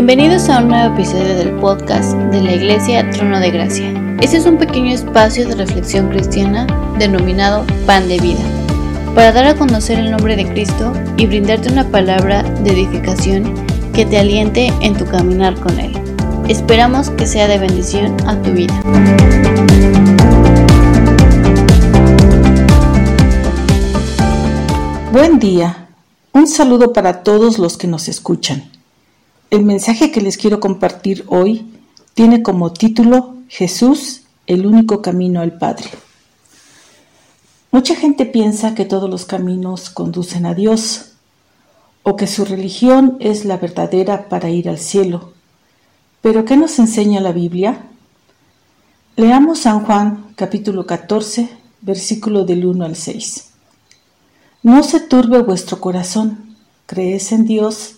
Bienvenidos a un nuevo episodio del podcast de la Iglesia Trono de Gracia. Este es un pequeño espacio de reflexión cristiana denominado Pan de Vida, para dar a conocer el nombre de Cristo y brindarte una palabra de edificación que te aliente en tu caminar con Él. Esperamos que sea de bendición a tu vida. Buen día. Un saludo para todos los que nos escuchan. El mensaje que les quiero compartir hoy tiene como título Jesús, el único camino al Padre. Mucha gente piensa que todos los caminos conducen a Dios o que su religión es la verdadera para ir al cielo. Pero ¿qué nos enseña la Biblia? Leamos San Juan capítulo 14, versículo del 1 al 6. No se turbe vuestro corazón, crees en Dios,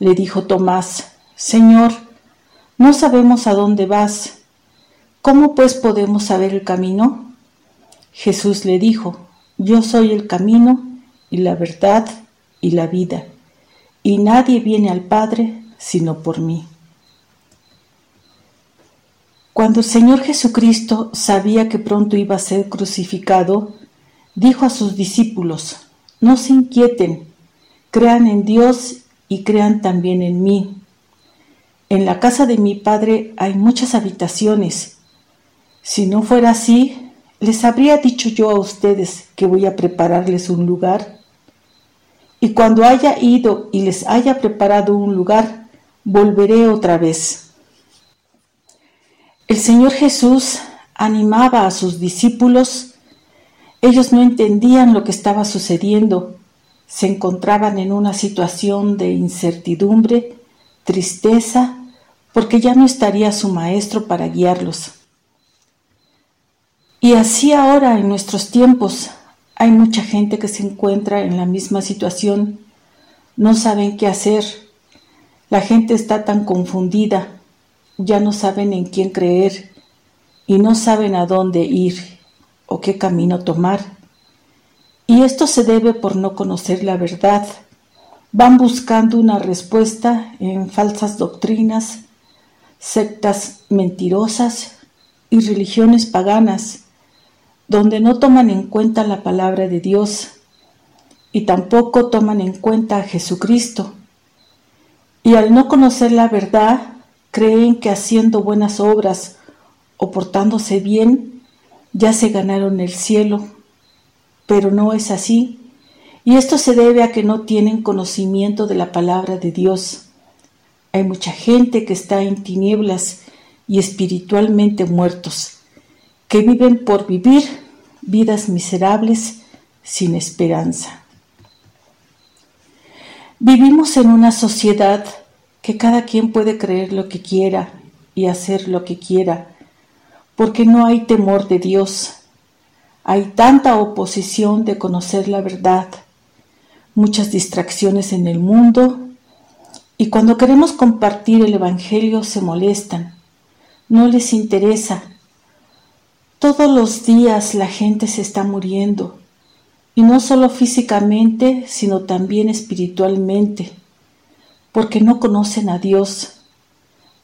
Le dijo Tomás, Señor, no sabemos a dónde vas. ¿Cómo pues podemos saber el camino? Jesús le dijo, Yo soy el camino y la verdad y la vida, y nadie viene al Padre sino por mí. Cuando el Señor Jesucristo sabía que pronto iba a ser crucificado, dijo a sus discípulos, No se inquieten, crean en Dios y crean también en mí. En la casa de mi Padre hay muchas habitaciones. Si no fuera así, les habría dicho yo a ustedes que voy a prepararles un lugar. Y cuando haya ido y les haya preparado un lugar, volveré otra vez. El Señor Jesús animaba a sus discípulos. Ellos no entendían lo que estaba sucediendo se encontraban en una situación de incertidumbre, tristeza, porque ya no estaría su maestro para guiarlos. Y así ahora en nuestros tiempos hay mucha gente que se encuentra en la misma situación, no saben qué hacer, la gente está tan confundida, ya no saben en quién creer y no saben a dónde ir o qué camino tomar. Y esto se debe por no conocer la verdad. Van buscando una respuesta en falsas doctrinas, sectas mentirosas y religiones paganas, donde no toman en cuenta la palabra de Dios y tampoco toman en cuenta a Jesucristo. Y al no conocer la verdad, creen que haciendo buenas obras o portándose bien, ya se ganaron el cielo pero no es así. Y esto se debe a que no tienen conocimiento de la palabra de Dios. Hay mucha gente que está en tinieblas y espiritualmente muertos, que viven por vivir vidas miserables sin esperanza. Vivimos en una sociedad que cada quien puede creer lo que quiera y hacer lo que quiera, porque no hay temor de Dios hay tanta oposición de conocer la verdad, muchas distracciones en el mundo y cuando queremos compartir el Evangelio se molestan, no les interesa. Todos los días la gente se está muriendo y no solo físicamente, sino también espiritualmente, porque no conocen a Dios.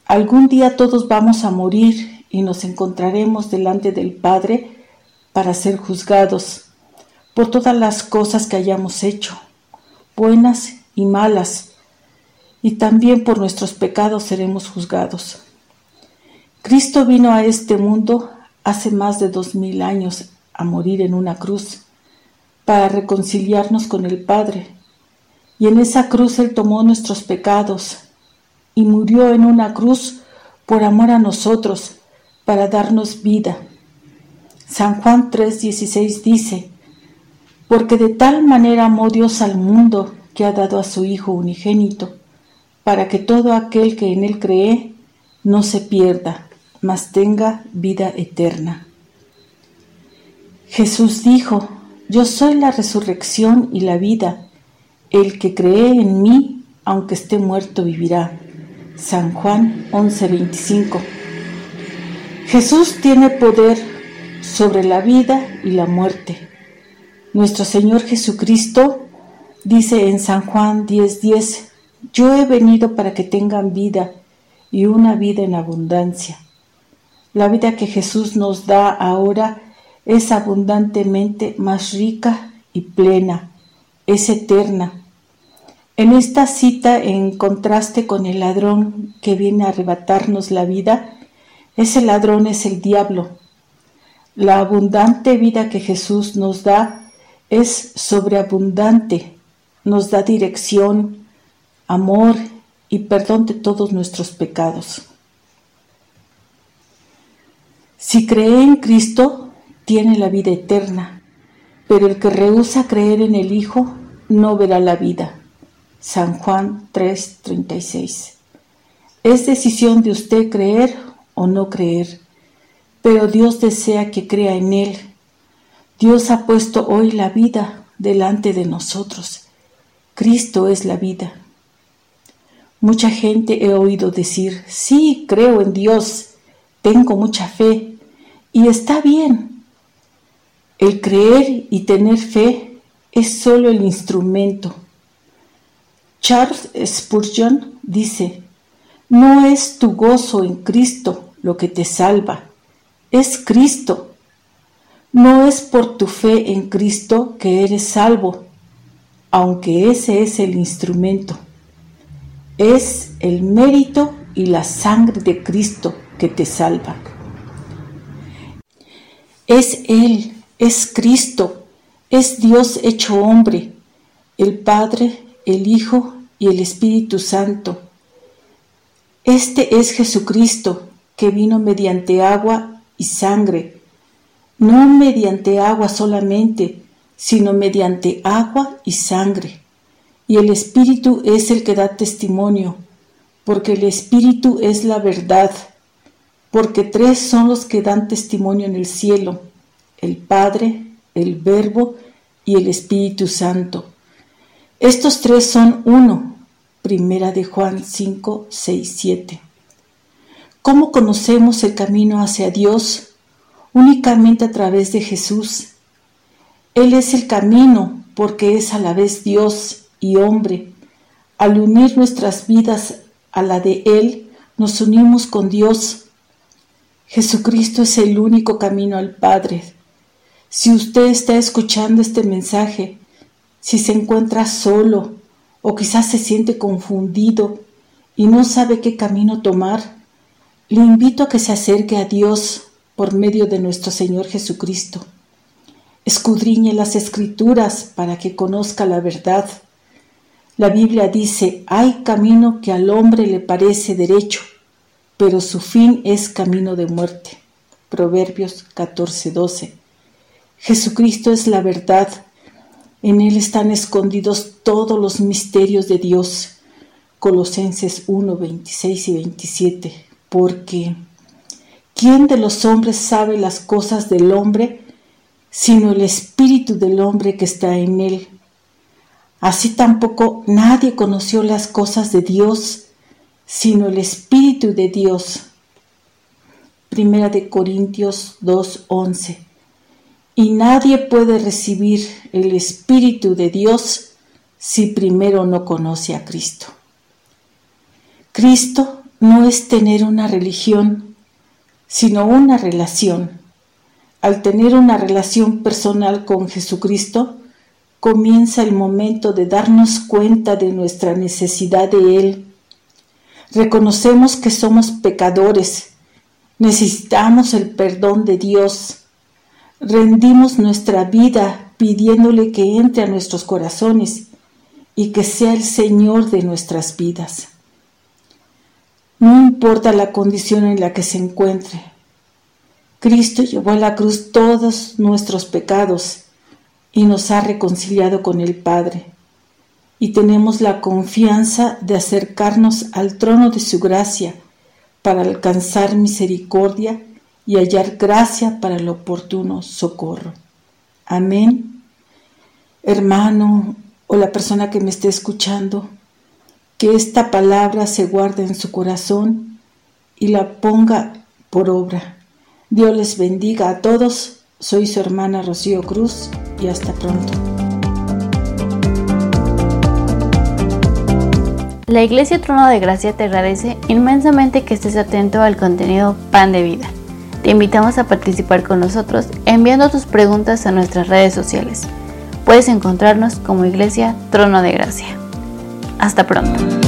Algún día todos vamos a morir y nos encontraremos delante del Padre para ser juzgados por todas las cosas que hayamos hecho, buenas y malas, y también por nuestros pecados seremos juzgados. Cristo vino a este mundo hace más de dos mil años a morir en una cruz para reconciliarnos con el Padre, y en esa cruz Él tomó nuestros pecados y murió en una cruz por amor a nosotros, para darnos vida. San Juan 3:16 dice, porque de tal manera amó Dios al mundo que ha dado a su Hijo unigénito, para que todo aquel que en él cree no se pierda, mas tenga vida eterna. Jesús dijo, Yo soy la resurrección y la vida. El que cree en mí, aunque esté muerto, vivirá. San Juan 11:25. Jesús tiene poder sobre la vida y la muerte. Nuestro Señor Jesucristo dice en San Juan 10:10, yo he venido para que tengan vida y una vida en abundancia. La vida que Jesús nos da ahora es abundantemente más rica y plena, es eterna. En esta cita, en contraste con el ladrón que viene a arrebatarnos la vida, ese ladrón es el diablo. La abundante vida que Jesús nos da es sobreabundante, nos da dirección, amor y perdón de todos nuestros pecados. Si cree en Cristo, tiene la vida eterna, pero el que rehúsa creer en el Hijo no verá la vida. San Juan 3:36. Es decisión de usted creer o no creer, pero Dios desea que crea en Él. Dios ha puesto hoy la vida delante de nosotros. Cristo es la vida. Mucha gente he oído decir, sí, creo en Dios, tengo mucha fe, y está bien. El creer y tener fe es solo el instrumento. Charles Spurgeon dice, no es tu gozo en Cristo lo que te salva, es Cristo. No es por tu fe en Cristo que eres salvo, aunque ese es el instrumento. Es el mérito y la sangre de Cristo que te salva. Es Él, es Cristo, es Dios hecho hombre, el Padre, el Hijo y el Espíritu Santo. Este es Jesucristo que vino mediante agua y sangre, no mediante agua solamente, sino mediante agua y sangre y el Espíritu es el que da testimonio, porque el Espíritu es la verdad, porque tres son los que dan testimonio en el cielo, el Padre, el Verbo y el Espíritu Santo. Estos tres son uno. Primera de Juan 5, 6, 7. ¿Cómo conocemos el camino hacia Dios? Únicamente a través de Jesús. Él es el camino porque es a la vez Dios y hombre. Al unir nuestras vidas a la de Él, nos unimos con Dios. Jesucristo es el único camino al Padre. Si usted está escuchando este mensaje, si se encuentra solo o quizás se siente confundido y no sabe qué camino tomar, le invito a que se acerque a Dios por medio de nuestro Señor Jesucristo. Escudriñe las escrituras para que conozca la verdad la Biblia dice, hay camino que al hombre le parece derecho, pero su fin es camino de muerte. Proverbios 14:12. Jesucristo es la verdad. En Él están escondidos todos los misterios de Dios. Colosenses 1, 26 y 27. Porque, ¿quién de los hombres sabe las cosas del hombre, sino el espíritu del hombre que está en Él? Así tampoco nadie conoció las cosas de Dios, sino el Espíritu de Dios. Primera de Corintios 2:11. Y nadie puede recibir el Espíritu de Dios si primero no conoce a Cristo. Cristo no es tener una religión, sino una relación. Al tener una relación personal con Jesucristo, comienza el momento de darnos cuenta de nuestra necesidad de Él. Reconocemos que somos pecadores, necesitamos el perdón de Dios. Rendimos nuestra vida pidiéndole que entre a nuestros corazones y que sea el Señor de nuestras vidas. No importa la condición en la que se encuentre. Cristo llevó a la cruz todos nuestros pecados y nos ha reconciliado con el Padre. Y tenemos la confianza de acercarnos al trono de su gracia para alcanzar misericordia y hallar gracia para el oportuno socorro. Amén. Hermano o la persona que me esté escuchando, que esta palabra se guarde en su corazón y la ponga por obra. Dios les bendiga a todos. Soy su hermana Rocío Cruz y hasta pronto. La Iglesia Trono de Gracia te agradece inmensamente que estés atento al contenido Pan de Vida. Te invitamos a participar con nosotros enviando tus preguntas a nuestras redes sociales. Puedes encontrarnos como Iglesia Trono de Gracia. Hasta pronto.